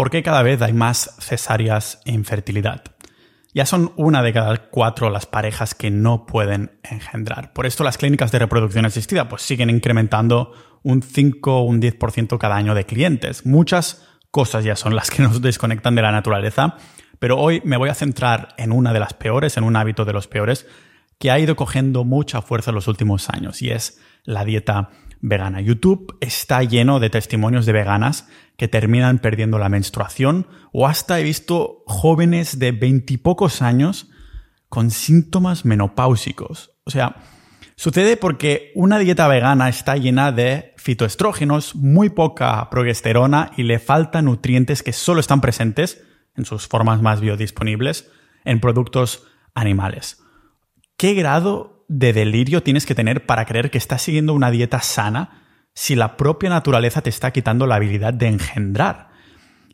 por qué cada vez hay más cesáreas e infertilidad. Ya son una de cada cuatro las parejas que no pueden engendrar. Por esto las clínicas de reproducción asistida pues siguen incrementando un 5 o un 10% cada año de clientes. Muchas cosas ya son las que nos desconectan de la naturaleza, pero hoy me voy a centrar en una de las peores, en un hábito de los peores, que ha ido cogiendo mucha fuerza en los últimos años y es la dieta vegana. YouTube está lleno de testimonios de veganas que terminan perdiendo la menstruación o hasta he visto jóvenes de veintipocos años con síntomas menopáusicos. O sea, sucede porque una dieta vegana está llena de fitoestrógenos, muy poca progesterona y le faltan nutrientes que solo están presentes en sus formas más biodisponibles en productos animales. ¿Qué grado de delirio tienes que tener para creer que estás siguiendo una dieta sana si la propia naturaleza te está quitando la habilidad de engendrar?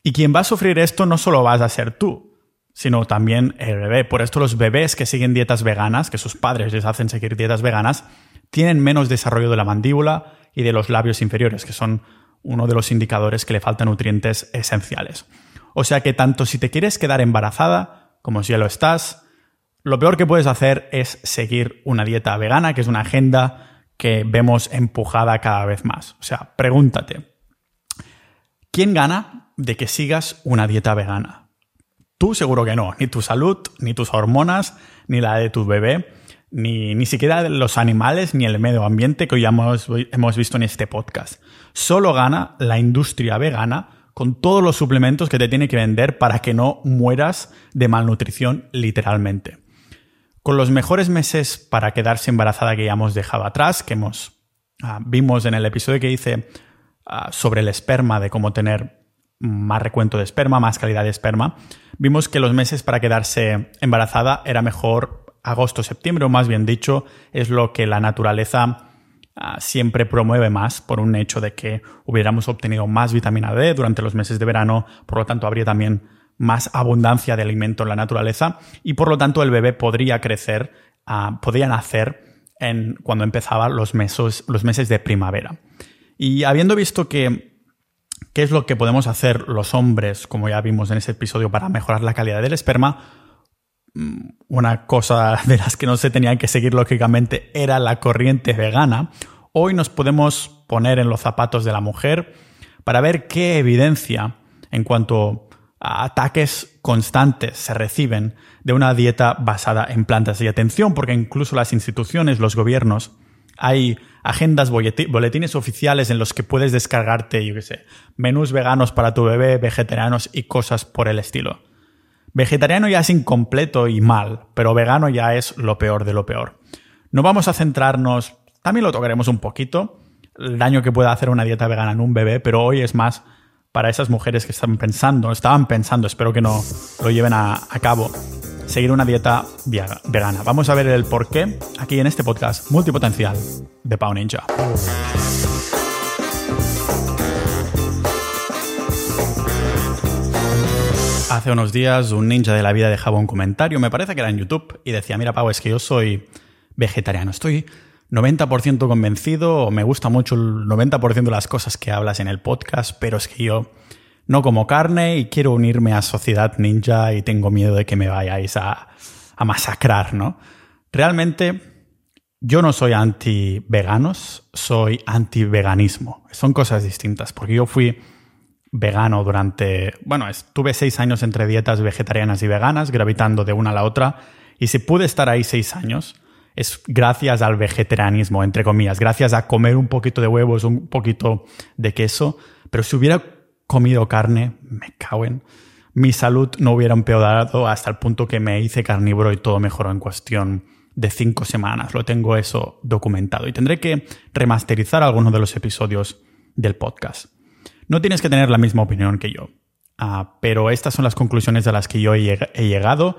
Y quien va a sufrir esto no solo vas a ser tú, sino también el bebé. Por esto los bebés que siguen dietas veganas, que sus padres les hacen seguir dietas veganas, tienen menos desarrollo de la mandíbula y de los labios inferiores, que son uno de los indicadores que le faltan nutrientes esenciales. O sea que tanto si te quieres quedar embarazada como si ya lo estás, lo peor que puedes hacer es seguir una dieta vegana, que es una agenda que vemos empujada cada vez más. O sea, pregúntate, ¿quién gana de que sigas una dieta vegana? Tú seguro que no, ni tu salud, ni tus hormonas, ni la de tu bebé, ni, ni siquiera los animales, ni el medio ambiente que hoy hemos, hemos visto en este podcast. Solo gana la industria vegana con todos los suplementos que te tiene que vender para que no mueras de malnutrición literalmente. Con los mejores meses para quedarse embarazada que ya hemos dejado atrás, que hemos ah, vimos en el episodio que hice ah, sobre el esperma, de cómo tener más recuento de esperma, más calidad de esperma, vimos que los meses para quedarse embarazada era mejor agosto, septiembre, o más bien dicho, es lo que la naturaleza ah, siempre promueve más por un hecho de que hubiéramos obtenido más vitamina D durante los meses de verano, por lo tanto habría también más abundancia de alimento en la naturaleza y por lo tanto el bebé podría crecer, uh, podría nacer en, cuando empezaban los meses, los meses de primavera. Y habiendo visto que qué es lo que podemos hacer los hombres, como ya vimos en ese episodio, para mejorar la calidad del esperma, mm, una cosa de las que no se tenían que seguir lógicamente era la corriente vegana. Hoy nos podemos poner en los zapatos de la mujer para ver qué evidencia en cuanto ataques constantes se reciben de una dieta basada en plantas. Y atención, porque incluso las instituciones, los gobiernos, hay agendas, boletines oficiales en los que puedes descargarte, yo qué sé, menús veganos para tu bebé, vegetarianos y cosas por el estilo. Vegetariano ya es incompleto y mal, pero vegano ya es lo peor de lo peor. No vamos a centrarnos, también lo tocaremos un poquito, el daño que puede hacer una dieta vegana en un bebé, pero hoy es más para esas mujeres que están pensando, estaban pensando, espero que no lo lleven a, cabo, seguir una dieta vegana. Vamos a ver el por qué aquí en este podcast multipotencial de Pau Ninja. Hace unos días un ninja de la vida dejaba un comentario, me parece que era en YouTube, y decía, mira Pau, es que yo soy vegetariano, estoy 90% convencido o me gusta mucho el 90% de las cosas que hablas en el podcast, pero es que yo no como carne y quiero unirme a Sociedad Ninja y tengo miedo de que me vayáis a, a masacrar, ¿no? Realmente yo no soy anti-veganos, soy anti-veganismo. Son cosas distintas, porque yo fui vegano durante, bueno, estuve seis años entre dietas vegetarianas y veganas, gravitando de una a la otra, y si pude estar ahí seis años, es gracias al vegetarianismo, entre comillas, gracias a comer un poquito de huevos, un poquito de queso. Pero si hubiera comido carne, me cago en. Mi salud no hubiera empeorado hasta el punto que me hice carnívoro y todo mejoró en cuestión de cinco semanas. Lo tengo eso documentado. Y tendré que remasterizar algunos de los episodios del podcast. No tienes que tener la misma opinión que yo. Ah, pero estas son las conclusiones a las que yo he llegado,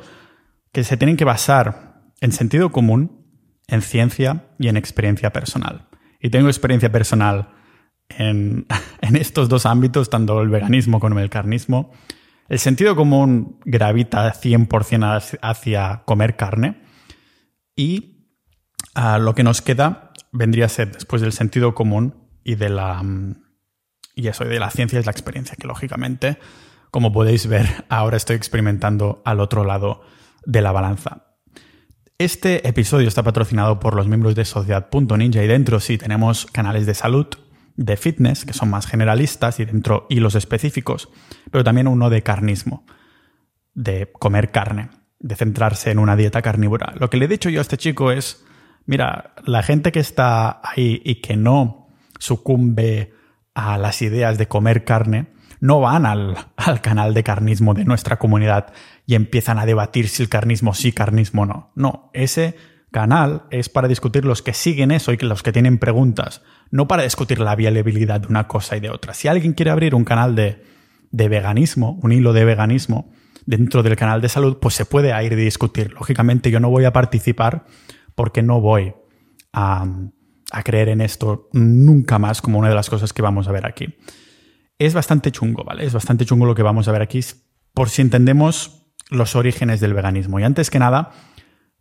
que se tienen que basar en sentido común en ciencia y en experiencia personal. Y tengo experiencia personal en, estos dos ámbitos, tanto el veganismo como el carnismo. El sentido común gravita 100% hacia comer carne y ah, lo que nos queda vendría a ser después del sentido común y de la y eso de la ciencia es la experiencia que lógicamente como podéis ver, ahora estoy experimentando al otro lado de la balanza. Este episodio está patrocinado por los miembros de Sociedad.ninja y dentro sí tenemos canales de salud, de fitness, que son más generalistas y dentro hilos específicos, pero también uno de carnismo, de comer carne, de centrarse en una dieta carnívora. Lo que le he dicho yo a este chico es, mira, la gente que está ahí y que no sucumbe a las ideas de comer carne, no van al, canal de carnismo de nuestra comunidad y empiezan a debatir si el carnismo sí, carnismo no. No, ese canal es para discutir los que siguen eso y los que tienen preguntas, no para discutir la viabilidad de una cosa y de otra. Si alguien quiere abrir un canal de, de veganismo, un hilo de veganismo, dentro del canal de salud, pues se puede ir y discutir. Lógicamente yo no voy a participar porque no voy a, a creer en esto nunca más como una de las cosas que vamos a ver aquí es bastante chungo, ¿vale? Es bastante chungo lo que vamos a ver aquí por si entendemos los orígenes del veganismo. Y antes que nada,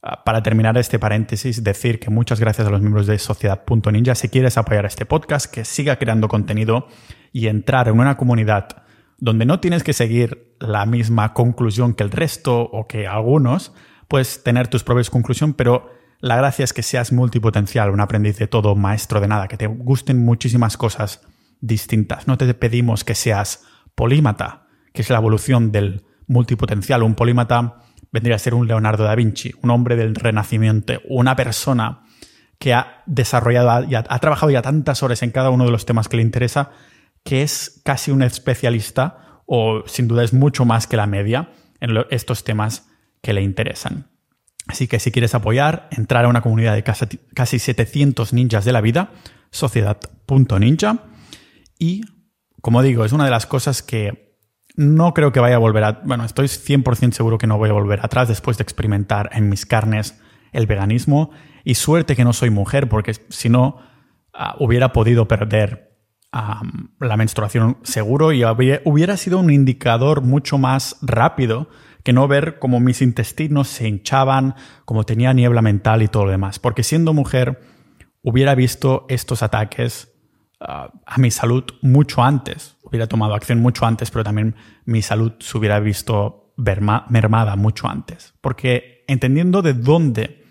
ah, para terminar este paréntesis, decir que muchas gracias a los miembros de Sociedad.ninja. Si quieres apoyar este podcast, que siga creando contenido y entrar en una comunidad donde no tienes que seguir la misma conclusión que el resto o que algunos, puedes tener tus propias conclusiones, pero la gracia es que seas multipotencial, un aprendiz de todo, maestro de nada, que te gusten muchísimas cosas distintas. No te pedimos que seas polímata, que es la evolución del multipotencial. Un polímata vendría a ser un Leonardo da Vinci, un hombre del Renacimiento, una persona que ha desarrollado y ha, trabajado ya tantas horas en cada uno de los temas que le interesa, que es casi un especialista o sin duda es mucho más que la media en estos temas que le interesan. Así que si quieres apoyar, entrar a una comunidad de casi, casi 700 ninjas de la vida, sociedad.ninja y, como digo, es una de las cosas que no creo que vaya a volver a... Bueno, estoy 100% seguro que no voy a volver atrás después de experimentar en mis carnes el veganismo. Y suerte que no soy mujer, porque si no, ah, hubiera podido perder la menstruación seguro y hubiera sido un indicador mucho más rápido que no ver cómo mis intestinos se hinchaban, como tenía niebla mental y todo lo demás. Porque siendo mujer, hubiera visto estos ataques a mi salud mucho antes. Hubiera tomado acción mucho antes, pero también mi salud se hubiera visto mermada mucho antes. Porque entendiendo de dónde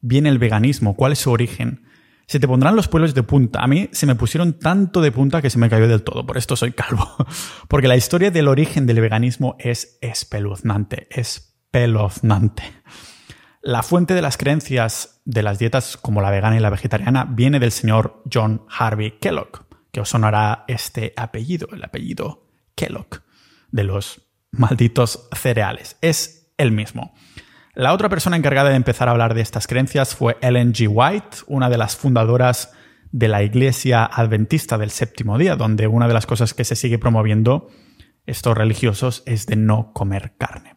viene el veganismo, cuál es su origen, se te pondrán los pelos de punta. A mí se me pusieron tanto de punta que se me cayó del todo, por esto soy calvo. Porque la historia del origen del veganismo es espeluznante, espeluznante. La fuente de las creencias de las dietas como la vegana y la vegetariana viene del señor John Harvey Kellogg, que os sonará este apellido, el apellido Kellogg, de los malditos cereales. Es el mismo. La otra persona encargada de empezar a hablar de estas creencias fue Ellen G. White, una de las fundadoras de la Iglesia Adventista del Séptimo Día, donde una de las cosas que se sigue promoviendo estos religiosos es de no comer carne.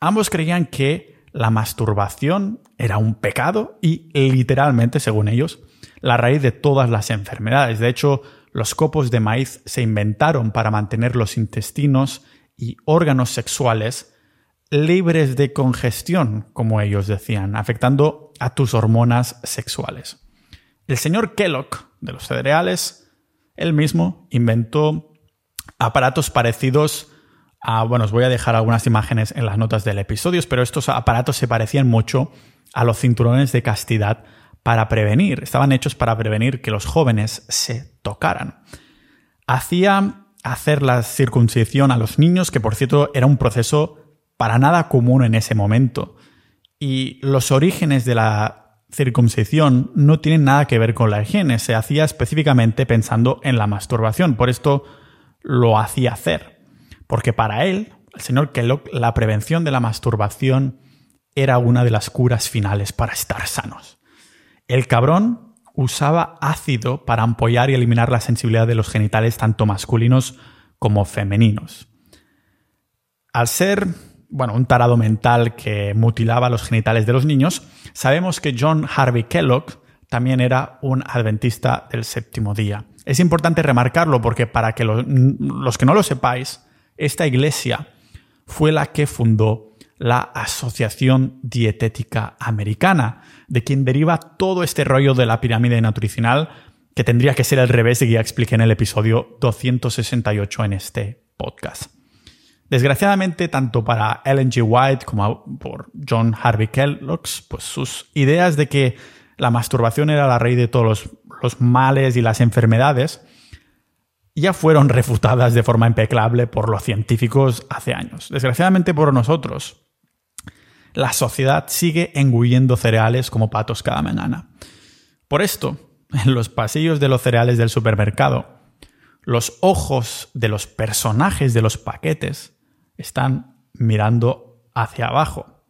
Ambos creían que la masturbación era un pecado y literalmente, según ellos, la raíz de todas las enfermedades. De hecho, los copos de maíz se inventaron para mantener los intestinos y órganos sexuales libres de congestión, como ellos decían, afectando a tus hormonas sexuales. El señor Kellogg, de los cereales, él mismo inventó aparatos parecidos bueno, os voy a dejar algunas imágenes en las notas del episodio, pero estos aparatos se parecían mucho a los cinturones de castidad para prevenir, estaban hechos para prevenir que los jóvenes se tocaran. Hacía hacer la circuncisión a los niños, que por cierto era un proceso para nada común en ese momento. Y los orígenes de la circuncisión no tienen nada que ver con la higiene, se hacía específicamente pensando en la masturbación, por esto lo hacía hacer. Porque para él, el señor Kellogg, la prevención de la masturbación era una de las curas finales para estar sanos. El cabrón usaba ácido para ampollar y eliminar la sensibilidad de los genitales tanto masculinos como femeninos. Al ser, bueno, un tarado mental que mutilaba los genitales de los niños, sabemos que John Harvey Kellogg también era un adventista del séptimo día. Es importante remarcarlo porque para que los que no lo sepáis, esta iglesia fue la que fundó la Asociación Dietética Americana, de quien deriva todo este rollo de la pirámide nutricional, que tendría que ser al revés y ya expliqué en el episodio 268 en este podcast. Desgraciadamente, tanto para Ellen G. White como por John Harvey Kellogg, pues sus ideas de que la masturbación era la raíz de todos los males y las enfermedades ya fueron refutadas de forma impecable por los científicos hace años. Desgraciadamente por nosotros, la sociedad sigue engullendo cereales como patos cada mañana. Por esto, en los pasillos de los cereales del supermercado, los ojos de los personajes de los paquetes están mirando hacia abajo.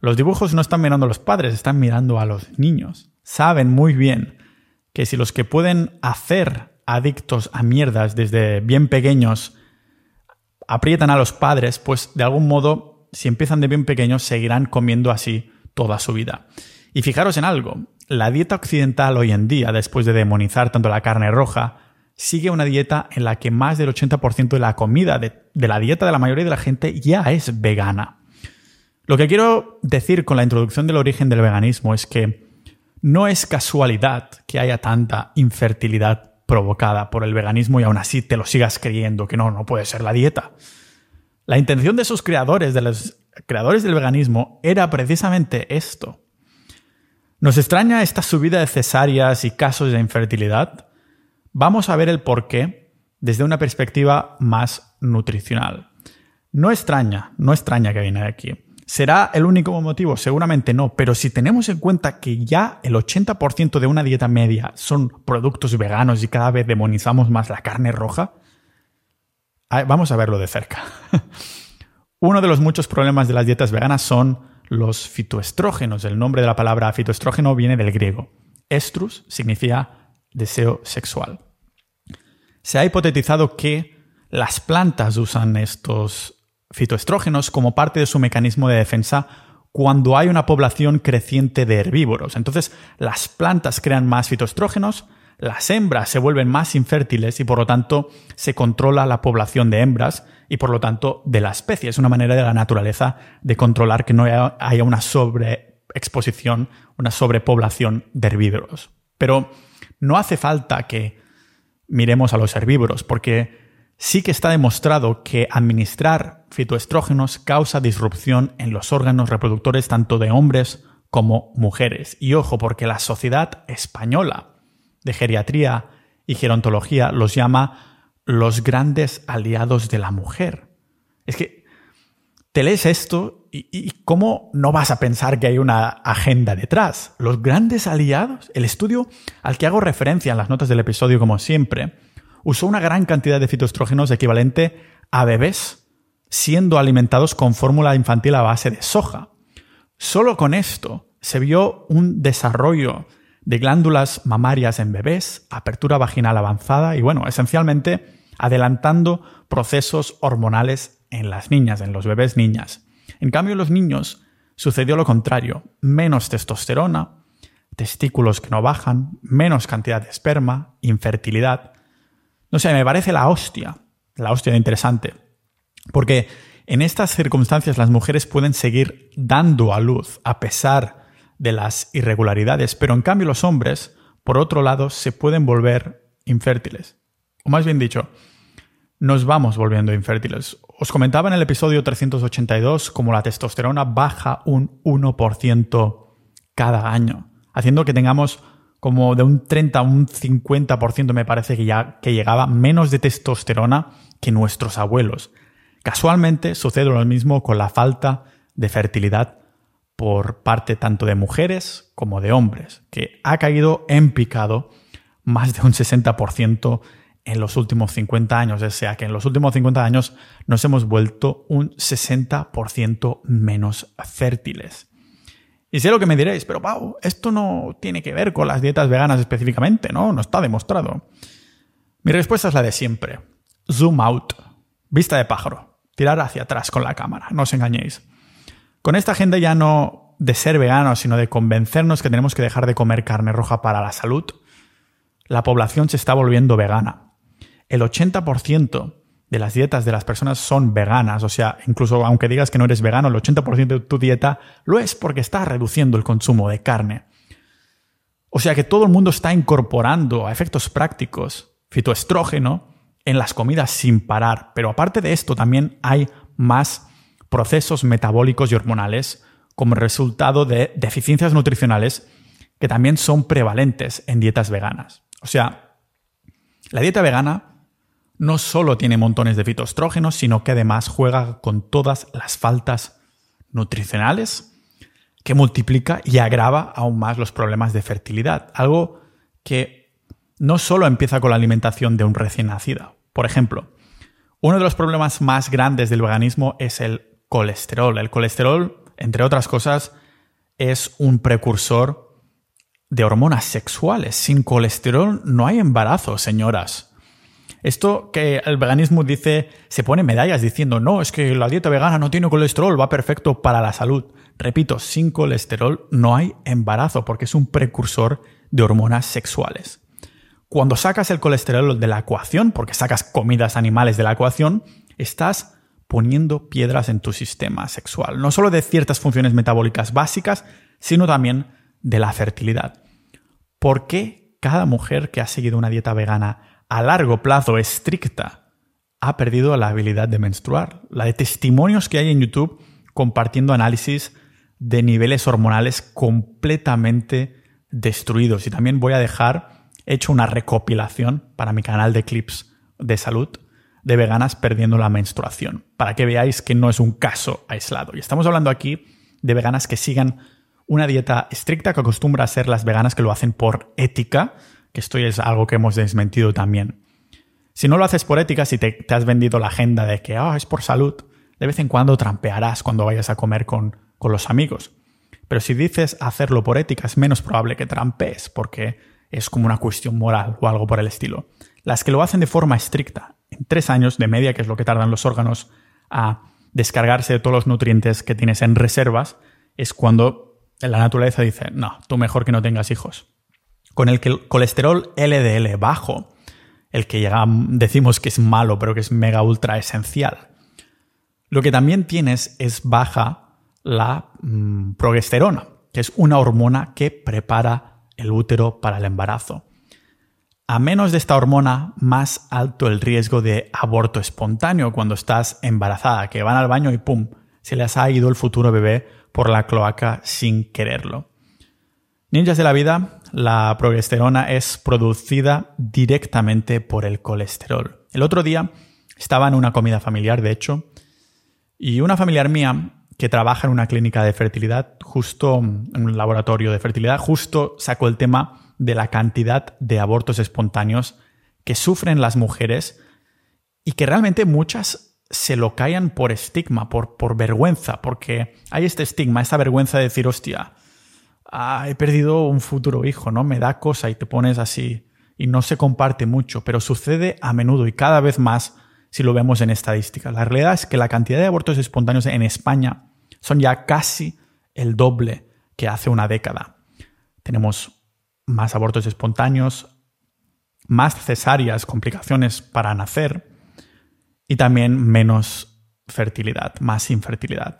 Los dibujos no están mirando a los padres, están mirando a los niños. Saben muy bien que si los que pueden hacer adictos a mierdas desde bien pequeños aprietan a los padres, pues de algún modo, si empiezan de bien pequeños, seguirán comiendo así toda su vida. Y fijaros en algo, la dieta occidental hoy en día, después de demonizar tanto la carne roja, sigue una dieta en la que más del 80% de la comida de, de, la dieta de la mayoría de la gente ya es vegana. Lo que quiero decir con la introducción del origen del veganismo es que no es casualidad que haya tanta infertilidad provocada por el veganismo y aún así te lo sigas creyendo que no, no puede ser la dieta. La intención de sus creadores, de los creadores del veganismo, era precisamente esto. ¿Nos extraña esta subida de cesáreas y casos de infertilidad? Vamos a ver el por qué desde una perspectiva más nutricional. No extraña, no extraña que viene de aquí. ¿Será el único motivo? Seguramente no, pero si tenemos en cuenta que ya el 80% de una dieta media son productos veganos y cada vez demonizamos más la carne roja, vamos a verlo de cerca. Uno de los muchos problemas de las dietas veganas son los fitoestrógenos. El nombre de la palabra fitoestrógeno viene del griego. Estrus significa deseo sexual. Se ha hipotetizado que las plantas usan estos fitoestrógenos como parte de su mecanismo de defensa cuando hay una población creciente de herbívoros. Entonces, las plantas crean más fitoestrógenos, las hembras se vuelven más infértiles y por lo tanto se controla la población de hembras y por lo tanto de la especie. Es una manera de la naturaleza de controlar que no haya una sobreexposición, una sobrepoblación de herbívoros. Pero no hace falta que miremos a los herbívoros porque sí que está demostrado que administrar fitoestrógenos causa disrupción en los órganos reproductores tanto de hombres como mujeres. Y ojo, porque la Sociedad Española de Geriatría y Gerontología los llama los grandes aliados de la mujer. Es que te lees esto y, y, cómo no vas a pensar que hay una agenda detrás. Los grandes aliados, el estudio al que hago referencia en las notas del episodio como siempre, usó una gran cantidad de fitoestrógenos equivalente a bebés siendo alimentados con fórmula infantil a base de soja. Solo con esto se vio un desarrollo de glándulas mamarias en bebés, apertura vaginal avanzada y bueno, esencialmente adelantando procesos hormonales en las niñas, en los bebés niñas. En cambio, en los niños sucedió lo contrario, menos testosterona, testículos que no bajan, menos cantidad de esperma, infertilidad. No sé, me parece la hostia, la hostia de interesante. Porque en estas circunstancias las mujeres pueden seguir dando a luz a pesar de las irregularidades, pero en cambio los hombres, por otro lado, se pueden volver infértiles. O más bien dicho, nos vamos volviendo infértiles. Os comentaba en el episodio 382 cómo la testosterona baja un 1% cada año, haciendo que tengamos como de un 30 a un 50% me parece que ya que llegaba menos de testosterona que nuestros abuelos. Casualmente sucede lo mismo con la falta de fertilidad por parte tanto de mujeres como de hombres, que ha caído en picado más de un 60% en los últimos 50 años. O sea que en los últimos 50 años nos hemos vuelto un 60% menos fértiles. Y sé lo que me diréis, pero Pau, esto no tiene que ver con las dietas veganas específicamente, ¿no? No está demostrado. Mi respuesta es la de siempre. Zoom out. Vista de pájaro. Tirar hacia atrás con la cámara. No os engañéis. Con esta agenda ya no de ser veganos, sino de convencernos que tenemos que dejar de comer carne roja para la salud, la población se está volviendo vegana. El 80% de las dietas de las personas son veganas. O sea, incluso aunque digas que no eres vegano, el 80% de tu dieta lo es porque estás reduciendo el consumo de carne. O sea que todo el mundo está incorporando a efectos prácticos fitoestrógeno en las comidas sin parar. Pero aparte de esto, también hay más procesos metabólicos y hormonales como resultado de deficiencias nutricionales que también son prevalentes en dietas veganas. O sea, la dieta vegana no solo tiene montones de fitoestrógenos, sino que además juega con todas las faltas nutricionales que multiplica y agrava aún más los problemas de fertilidad. Algo que no solo empieza con la alimentación de un recién nacido. Por ejemplo, uno de los problemas más grandes del veganismo es el colesterol. El colesterol, entre otras cosas, es un precursor de hormonas sexuales. Sin colesterol no hay embarazo, señoras. Esto que el veganismo dice, se pone medallas diciendo, no, es que la dieta vegana no tiene colesterol, va perfecto para la salud. Repito, sin colesterol no hay embarazo porque es un precursor de hormonas sexuales. Cuando sacas el colesterol de la ecuación, porque sacas comidas animales de la ecuación, estás poniendo piedras en tu sistema sexual, no solo de ciertas funciones metabólicas básicas, sino también de la fertilidad. ¿Por qué cada mujer que ha seguido una dieta vegana a largo plazo estricta ha perdido la habilidad de menstruar? La de testimonios que hay en YouTube compartiendo análisis de niveles hormonales completamente destruidos. Y también voy a dejar hecho una recopilación para mi canal de clips de salud de veganas perdiendo la menstruación, para que veáis que no es un caso aislado. Y estamos hablando aquí de veganas que sigan una dieta estricta que acostumbra a ser las veganas que lo hacen por ética, que esto es algo que hemos desmentido también. Si no lo haces por ética, si te, has vendido la agenda de que ah, es por salud, de vez en cuando trampearás cuando vayas a comer con, con los amigos. Pero si dices hacerlo por ética, es menos probable que trampees, porque es como una cuestión moral o algo por el estilo. Las que lo hacen de forma estricta, en tres años de media, que es lo que tardan los órganos a descargarse de todos los nutrientes que tienes en reservas, es cuando la naturaleza dice, no, tú mejor que no tengas hijos. Con el colesterol LDL bajo, el que ya decimos que es malo, pero que es mega ultra esencial, lo que también tienes es baja la mm, progesterona, que es una hormona que prepara el útero para el embarazo. A menos de esta hormona, más alto el riesgo de aborto espontáneo cuando estás embarazada, que van al baño y ¡pum! se les ha ido el futuro bebé por la cloaca sin quererlo. Ninjas de la vida, la progesterona es producida directamente por el colesterol. El otro día estaba en una comida familiar, de hecho, y una familiar mía que trabaja en una clínica de fertilidad, justo en un laboratorio de fertilidad, justo sacó el tema de la cantidad de abortos espontáneos que sufren las mujeres y que realmente muchas se lo callan por estigma, por, por vergüenza, porque hay este estigma, esta vergüenza de decir, hostia, ah, he perdido un futuro hijo, ¿no? Me da cosa y te pones así y no se comparte mucho, pero sucede a menudo y cada vez más si lo vemos en estadísticas. La realidad es que la cantidad de abortos espontáneos en España son ya casi el doble que hace una década. Tenemos más abortos espontáneos, más cesáreas, complicaciones para nacer y también menos fertilidad, más infertilidad.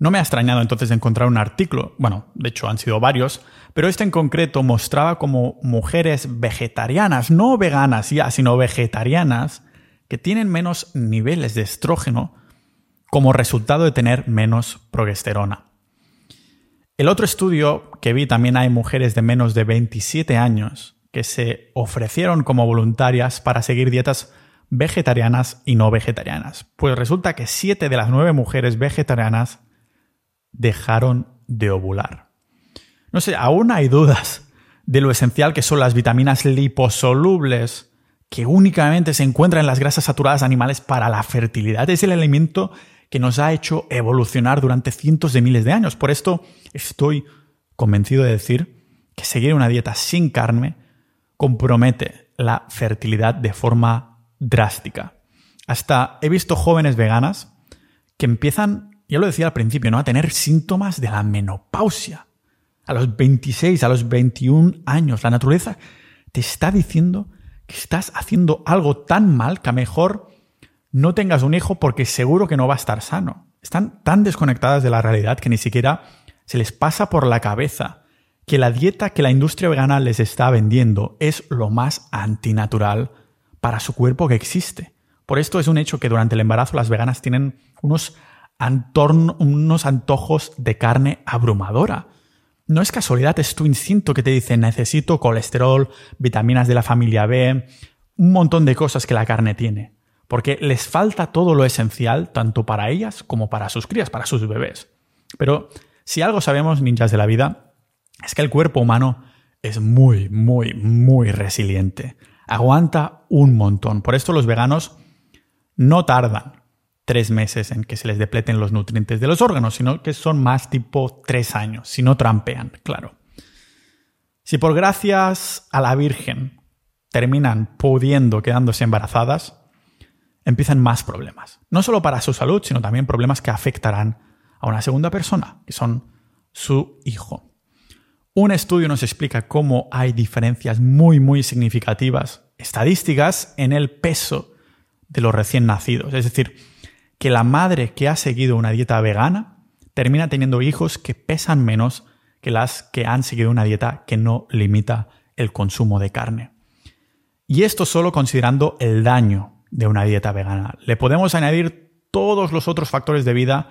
No me ha extrañado entonces encontrar un artículo, bueno, de hecho han sido varios, pero este en concreto mostraba como mujeres vegetarianas, no veganas ya, sino vegetarianas, que tienen menos niveles de estrógeno como resultado de tener menos progesterona. El otro estudio que vi también hay mujeres de menos de 27 años que se ofrecieron como voluntarias para seguir dietas vegetarianas y no vegetarianas. Pues resulta que 7 de las 9 mujeres vegetarianas dejaron de ovular. No sé, aún hay dudas de lo esencial que son las vitaminas liposolubles que únicamente se encuentra en las grasas saturadas animales para la fertilidad. Es el alimento que nos ha hecho evolucionar durante cientos de miles de años. Por esto estoy convencido de decir que seguir una dieta sin carne compromete la fertilidad de forma drástica. Hasta he visto jóvenes veganas que empiezan, ya lo decía al principio, ¿no? a tener síntomas de la menopausia. A los 26, a los 21 años, la naturaleza te está diciendo que estás haciendo algo tan mal que a mejor no tengas un hijo porque seguro que no va a estar sano. Están tan desconectadas de la realidad que ni siquiera se les pasa por la cabeza que la dieta que la industria vegana les está vendiendo es lo más antinatural para su cuerpo que existe. Por esto es un hecho que durante el embarazo las veganas tienen unos, unos antojos de carne abrumadora. No es casualidad, es tu instinto que te dice necesito colesterol, vitaminas de la familia B, un montón de cosas que la carne tiene. Porque les falta todo lo esencial tanto para ellas como para sus crías, para sus bebés. Pero si algo sabemos, ninjas de la vida, es que el cuerpo humano es muy, muy, muy resiliente. Aguanta un montón. Por esto los veganos no tardan tres meses en que se les depleten los nutrientes de los órganos, sino que son más tipo tres años, si no trampean, claro. Si por gracias a la Virgen terminan pudiendo quedándose embarazadas, empiezan más problemas. No solo para su salud, sino también problemas que afectarán a una segunda persona, que son su hijo. Un estudio nos explica cómo hay diferencias muy, muy significativas, estadísticas, en el peso de los recién nacidos. Es decir, que la madre que ha seguido una dieta vegana termina teniendo hijos que pesan menos que las que han seguido una dieta que no limita el consumo de carne. Y esto solo considerando el daño de una dieta vegana. Le podemos añadir todos los otros factores de vida,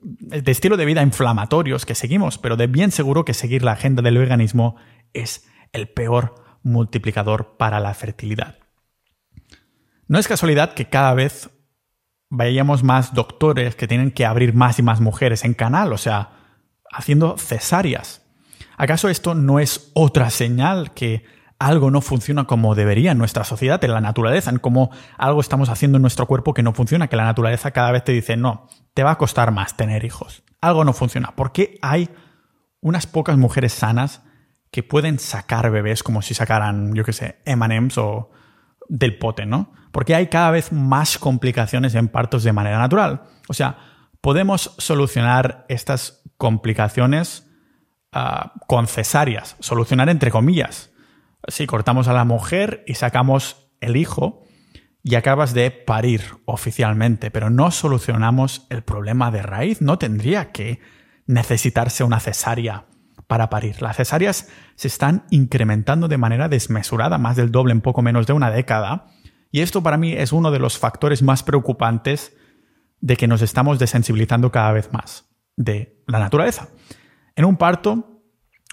de estilo de vida inflamatorios que seguimos, pero de bien seguro que seguir la agenda del veganismo es el peor multiplicador para la fertilidad. No es casualidad que cada vez vayamos más doctores que tienen que abrir más y más mujeres en canal, o sea, haciendo cesáreas. ¿Acaso esto no es otra señal que algo no funciona como debería en nuestra sociedad, en la naturaleza, en cómo algo estamos haciendo en nuestro cuerpo que no funciona, que la naturaleza cada vez te dice, no, te va a costar más tener hijos. Algo no funciona. ¿Por qué hay unas pocas mujeres sanas que pueden sacar bebés como si sacaran, yo qué sé, M&M's o del pote, ¿no? Porque hay cada vez más complicaciones en partos de manera natural. O sea, podemos solucionar estas complicaciones uh, con cesáreas, solucionar entre comillas. Si cortamos a la mujer y sacamos el hijo y acabas de parir oficialmente, pero no solucionamos el problema de raíz, no tendría que necesitarse una cesárea para parir. Las cesáreas se están incrementando de manera desmesurada, más del doble en poco menos de una década, y esto para mí es uno de los factores más preocupantes de que nos estamos desensibilizando cada vez más de la naturaleza. En un parto,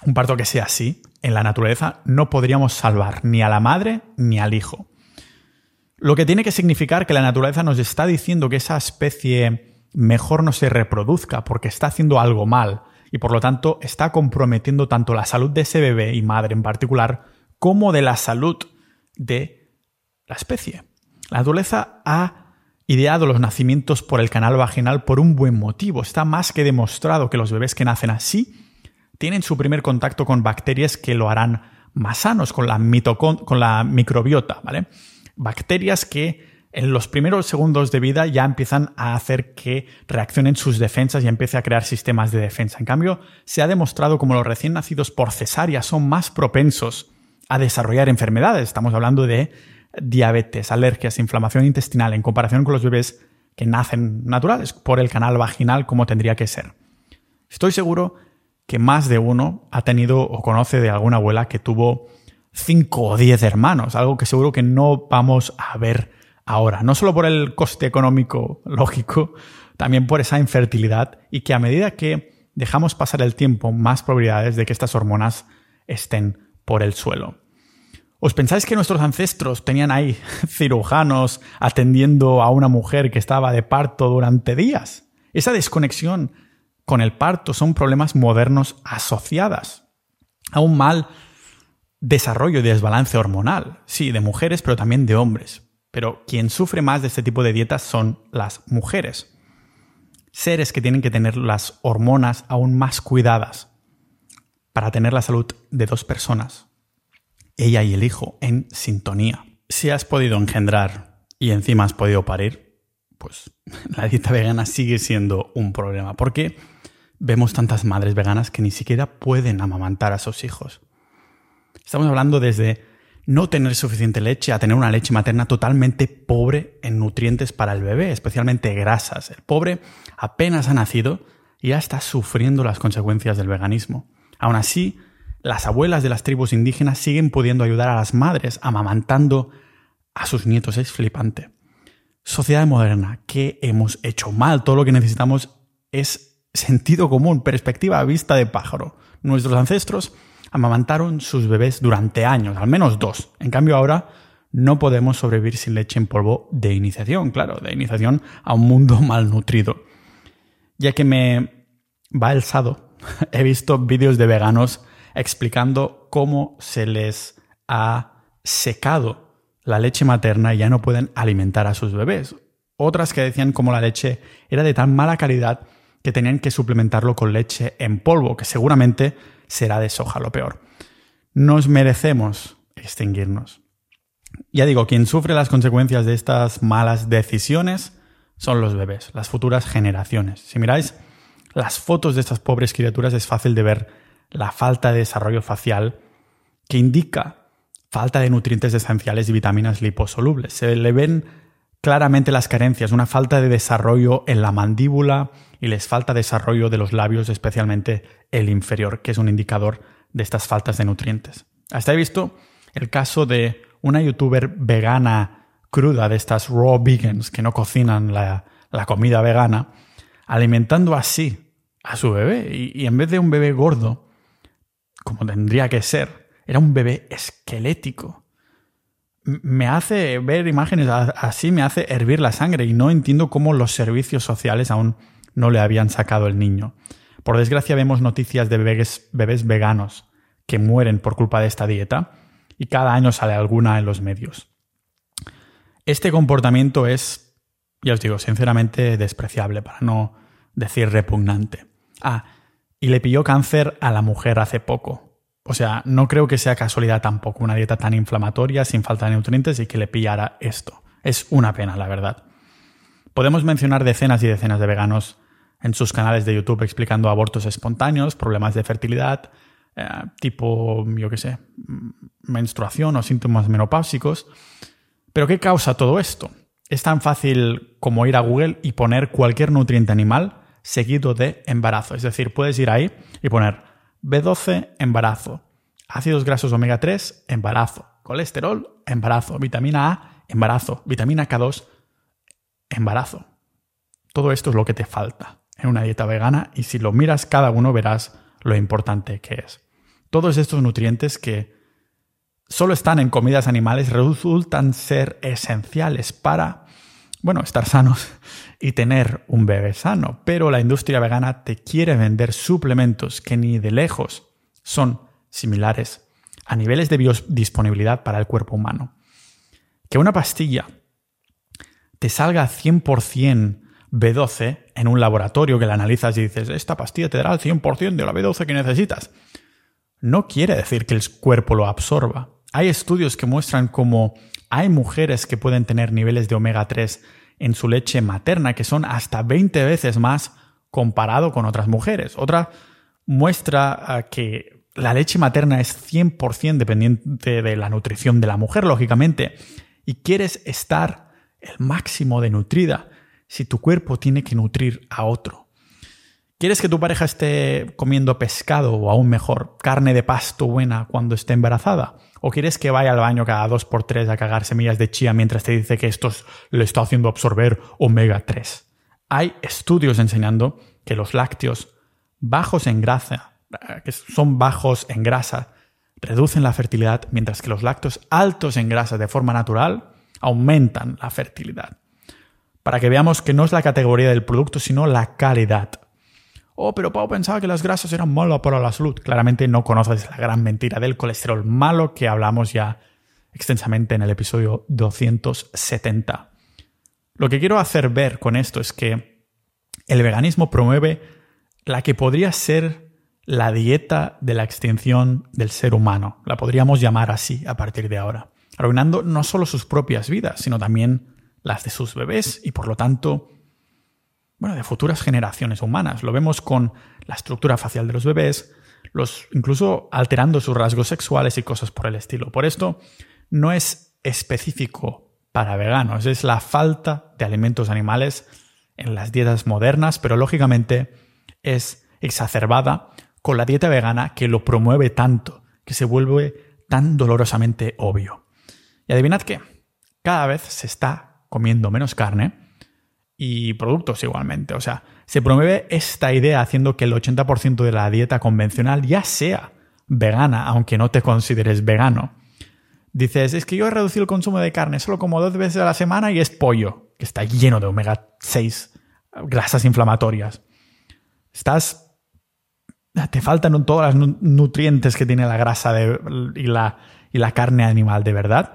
un parto que sea así, en la naturaleza no podríamos salvar ni a la madre ni al hijo. Lo que tiene que significar que la naturaleza nos está diciendo que esa especie mejor no se reproduzca porque está haciendo algo mal, y por lo tanto está comprometiendo tanto la salud de ese bebé y madre en particular como de la salud de la especie. La naturaleza ha ideado los nacimientos por el canal vaginal por un buen motivo. Está más que demostrado que los bebés que nacen así tienen su primer contacto con bacterias que lo harán más sanos, con la, con la microbiota, ¿vale? Bacterias que en los primeros segundos de vida ya empiezan a hacer que reaccionen sus defensas y empiece a crear sistemas de defensa. En cambio, se ha demostrado como los recién nacidos por cesárea son más propensos a desarrollar enfermedades. Estamos hablando de diabetes, alergias, inflamación intestinal en comparación con los bebés que nacen naturales por el canal vaginal como tendría que ser. Estoy seguro que más de uno ha tenido o conoce de alguna abuela que tuvo cinco o diez hermanos, algo que seguro que no vamos a ver ahora, no solo por el coste económico lógico, también por esa infertilidad y que a medida que dejamos pasar el tiempo, más probabilidades de que estas hormonas estén por el suelo. ¿Os pensáis que nuestros ancestros tenían ahí cirujanos atendiendo a una mujer que estaba de parto durante días? Esa desconexión con el parto son problemas modernos asociadas a un mal desarrollo y desbalance hormonal, sí, de mujeres, pero también de hombres. Pero quien sufre más de este tipo de dietas son las mujeres. Seres que tienen que tener las hormonas aún más cuidadas para tener la salud de dos personas, ella y el hijo, en sintonía. Si has podido engendrar y encima has podido parir, pues la dieta vegana sigue siendo un problema, porque vemos tantas madres veganas que ni siquiera pueden amamantar a sus hijos. Estamos hablando desde no tener suficiente leche a tener una leche materna totalmente pobre en nutrientes para el bebé, especialmente grasas. El pobre apenas ha nacido y ya está sufriendo las consecuencias del veganismo. Aún así, las abuelas de las tribus indígenas siguen pudiendo ayudar a las madres amamantando a sus nietos. Es flipante. sociedad moderna, ¿qué hemos hecho mal? Todo lo que necesitamos es sentido común, perspectiva a vista de pájaro. Nuestros ancestros amamantaron sus bebés durante años, al menos dos. En cambio ahora no podemos sobrevivir sin leche en polvo de iniciación, claro, de iniciación a un mundo malnutrido. Ya que me va alzado, he visto vídeos de veganos explicando cómo se les ha secado la leche materna y ya no pueden alimentar a sus bebés. Otras que decían cómo la leche era de tan mala calidad que tenían que suplementarlo con leche en polvo, que seguramente será de soja lo peor. Nos merecemos extinguirnos. Ya digo, quien sufre las consecuencias de estas malas decisiones son los bebés, las futuras generaciones. Si miráis las fotos de estas pobres criaturas es fácil de ver la falta de desarrollo facial que indica falta de nutrientes esenciales y vitaminas liposolubles. Se le ven claramente las carencias, una falta de desarrollo en la mandíbula y les falta desarrollo de los labios, especialmente el inferior, que es un indicador de estas faltas de nutrientes. Hasta he visto el caso de una youtuber vegana cruda, de estas raw vegans que no cocinan la, comida vegana, alimentando así a su bebé. y en vez de un bebé gordo, como tendría que ser, era un bebé esquelético. Me hace ver imágenes así, me hace hervir la sangre y no entiendo cómo los servicios sociales aún no le habían sacado el niño. Por desgracia vemos noticias de bebés, bebés veganos que mueren por culpa de esta dieta y cada año sale alguna en los medios. Este comportamiento es, ya os digo, sinceramente despreciable, para no decir repugnante. Ah, y le pilló cáncer a la mujer hace poco. O sea, no creo que sea casualidad tampoco una dieta tan inflamatoria, sin falta de nutrientes y que le pillara esto. Es una pena, la verdad. Podemos mencionar decenas y decenas de veganos en sus canales de YouTube explicando abortos espontáneos, problemas de fertilidad, eh, tipo, yo qué sé, menstruación o síntomas menopáusicos. Pero ¿qué causa todo esto? Es tan fácil como ir a Google y poner cualquier nutriente animal seguido de embarazo. Es decir, puedes ir ahí y poner B12, embarazo. Ácidos grasos omega 3, embarazo. Colesterol, embarazo. Vitamina A, embarazo. Vitamina K2, embarazo. Todo esto es lo que te falta en una dieta vegana y si lo miras cada uno verás lo importante que es. Todos estos nutrientes que solo están en comidas animales resultan ser esenciales para, bueno, estar sanos y tener un bebé sano, pero la industria vegana te quiere vender suplementos que ni de lejos son similares a niveles de biodisponibilidad para el cuerpo humano. Que una pastilla te salga 100% B12 en un laboratorio que la analizas y dices, esta pastilla te dará el 100% de la B12 que necesitas. No quiere decir que el cuerpo lo absorba. Hay estudios que muestran cómo hay mujeres que pueden tener niveles de omega 3 en su leche materna, que son hasta 20 veces más comparado con otras mujeres. Otra muestra ah, que la leche materna es 100% dependiente de la nutrición de la mujer, lógicamente, y quieres estar el máximo de nutrida si tu cuerpo tiene que nutrir a otro. ¿Quieres que tu pareja esté comiendo pescado o aún mejor, carne de pasto buena cuando esté embarazada? ¿O quieres que vaya al baño cada dos por tres a cagar semillas de chía mientras te dice que esto le está haciendo absorber omega 3? Hay estudios enseñando que los lácteos bajos en grasa, que son bajos en grasa, reducen la fertilidad, mientras que los lácteos altos en grasa de forma natural aumentan la fertilidad. Para que veamos que no es la categoría del producto, sino la calidad. Oh, pero Pau pensaba que las grasas eran malas para la salud. Claramente no conoces la gran mentira del colesterol malo que hablamos ya extensamente en el episodio 270. Lo que quiero hacer ver con esto es que el veganismo promueve la que podría ser la dieta de la extinción del ser humano. La podríamos llamar así a partir de ahora. Arruinando no solo sus propias vidas, sino también las de sus bebés y por lo tanto bueno, de futuras generaciones humanas. Lo vemos con la estructura facial de los bebés, los, incluso alterando sus rasgos sexuales y cosas por el estilo. Por esto, no es específico para veganos, es la falta de alimentos animales en las dietas modernas, pero lógicamente es exacerbada con la dieta vegana que lo promueve tanto, que se vuelve tan dolorosamente obvio. Y adivinad qué, cada vez se está comiendo menos carne y productos igualmente. O sea, se promueve esta idea haciendo que el 80% de la dieta convencional ya sea vegana, aunque no te consideres vegano. Dices, es que yo he reducido el consumo de carne solo como dos veces a la semana y es pollo, que está lleno de omega 6, grasas inflamatorias. Estás... Te faltan todos los nutrientes que tiene la grasa y, la, y la carne animal, de verdad.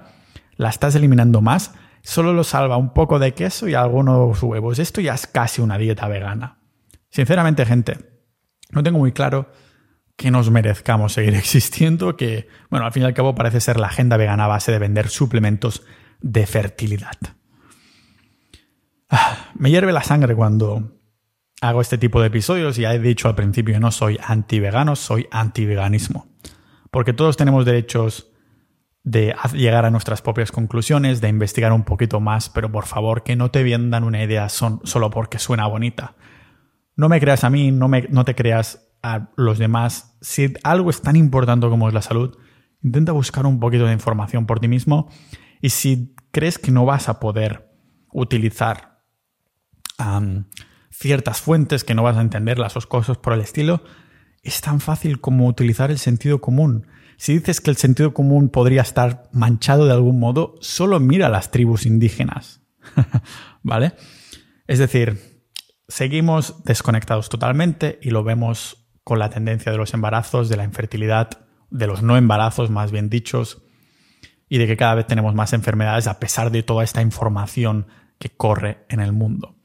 La estás eliminando más. Solo lo salva un poco de queso y algunos huevos. Esto ya es casi una dieta vegana. Sinceramente, gente, no tengo muy claro que nos merezcamos seguir existiendo, que, bueno, al fin y al cabo parece ser la agenda vegana a base de vender suplementos de fertilidad. Ah, me hierve la sangre cuando hago este tipo de episodios y ya he dicho al principio no soy anti-vegano, soy anti-veganismo. Porque todos tenemos derechos de llegar a nuestras propias conclusiones, de investigar un poquito más, pero por favor que no te vendan una idea solo porque suena bonita. No me creas a mí, no, me, no te creas a los demás, si algo es tan importante como es la salud, intenta buscar un poquito de información por ti mismo y si crees que no vas a poder utilizar ciertas fuentes, que no vas a entenderlas o cosas por el estilo, es tan fácil como utilizar el sentido común. Si dices que el sentido común podría estar manchado de algún modo, solo mira las tribus indígenas. ¿Vale? Es decir, seguimos desconectados totalmente y lo vemos con la tendencia de los embarazos, de la infertilidad, de los no embarazos, más bien dichos, y de que cada vez tenemos más enfermedades a pesar de toda esta información que corre en el mundo.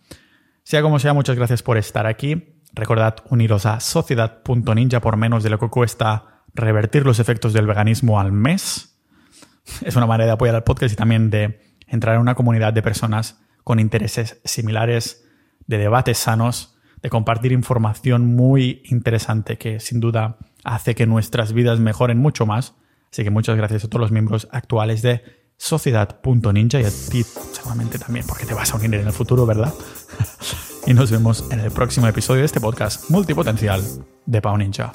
Sea como sea, muchas gracias por estar aquí. Recordad uniros a sociedad.ninja por menos de lo que cuesta revertir los efectos del veganismo al mes. Es una manera de apoyar al podcast y también de entrar en una comunidad de personas con intereses similares, de debates sanos de compartir información muy interesante que sin duda hace que nuestras vidas mejoren mucho más. Así que muchas gracias a todos los miembros actuales de Sociedad.ninja y a ti seguramente también, porque te vas a unir en el futuro, ¿verdad? y nos vemos en el próximo episodio de este podcast multipotencial de Pau Ninja.